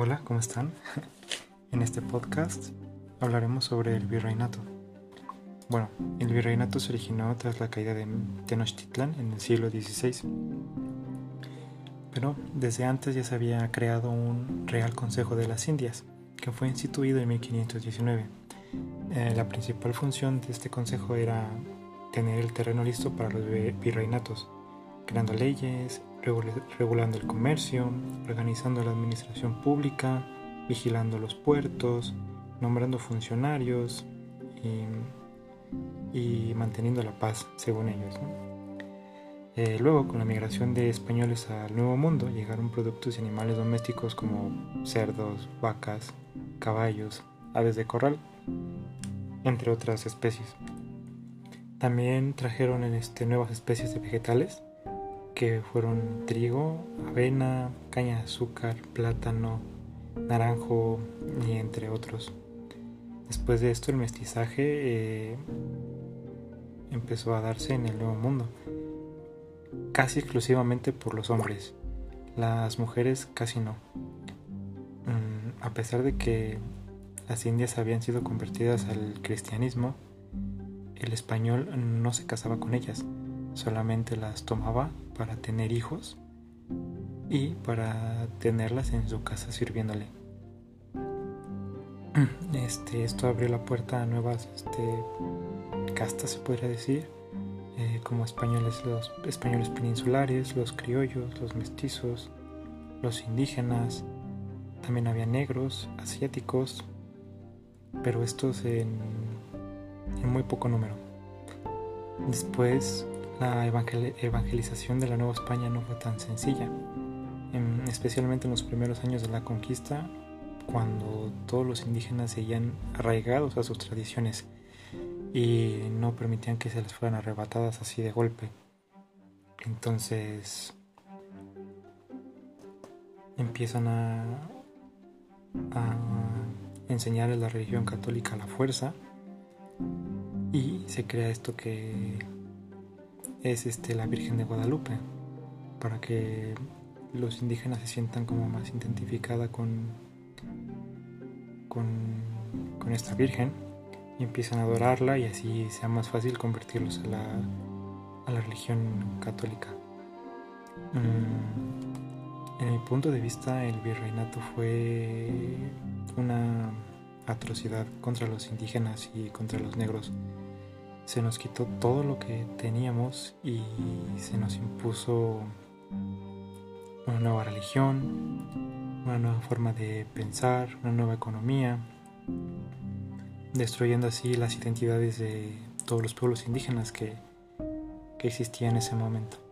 Hola, ¿cómo están? En este podcast hablaremos sobre el virreinato. Bueno, el virreinato se originó tras la caída de Tenochtitlan en el siglo XVI. Pero desde antes ya se había creado un Real Consejo de las Indias, que fue instituido en 1519. Eh, la principal función de este consejo era tener el terreno listo para los virreinatos, creando leyes, regulando el comercio, organizando la administración pública, vigilando los puertos, nombrando funcionarios y, manteniendo la paz, según ellos. Eh, luego, con la migración de españoles al Nuevo Mundo, llegaron productos y animales domésticos como cerdos, vacas, caballos, aves de corral, entre otras especies. También trajeron este, nuevas especies de vegetales que fueron trigo, avena, caña de azúcar, plátano, naranjo y entre otros. Después de esto el mestizaje eh, empezó a darse en el Nuevo Mundo, casi exclusivamente por los hombres, las mujeres casi no. Mm, a pesar de que las indias habían sido convertidas al cristianismo, el español no se casaba con ellas, solamente las tomaba para tener hijos y para tenerlas en su casa sirviéndole. Este, esto abrió la puerta a nuevas este, castas, se podría decir, eh, como españoles, los españoles peninsulares, los criollos, los mestizos, los indígenas, también había negros, asiáticos, pero estos en, en muy poco número. Después la evangelización de la Nueva España no fue tan sencilla, especialmente en los primeros años de la conquista, cuando todos los indígenas seguían arraigados a sus tradiciones y no permitían que se les fueran arrebatadas así de golpe. Entonces empiezan a, a enseñarles la religión católica a la fuerza y se crea esto que es este, la Virgen de Guadalupe, para que los indígenas se sientan como más identificada con, con, esta Virgen y empiezan a adorarla y así sea más fácil convertirlos a la, a la religión católica. Mm, en mi punto de vista, el virreinato fue una atrocidad contra los indígenas y contra los negros se nos quitó todo lo que teníamos y se nos impuso una nueva religión, una nueva forma de pensar, una nueva economía, destruyendo así las identidades de todos los pueblos indígenas que, que existían en ese momento.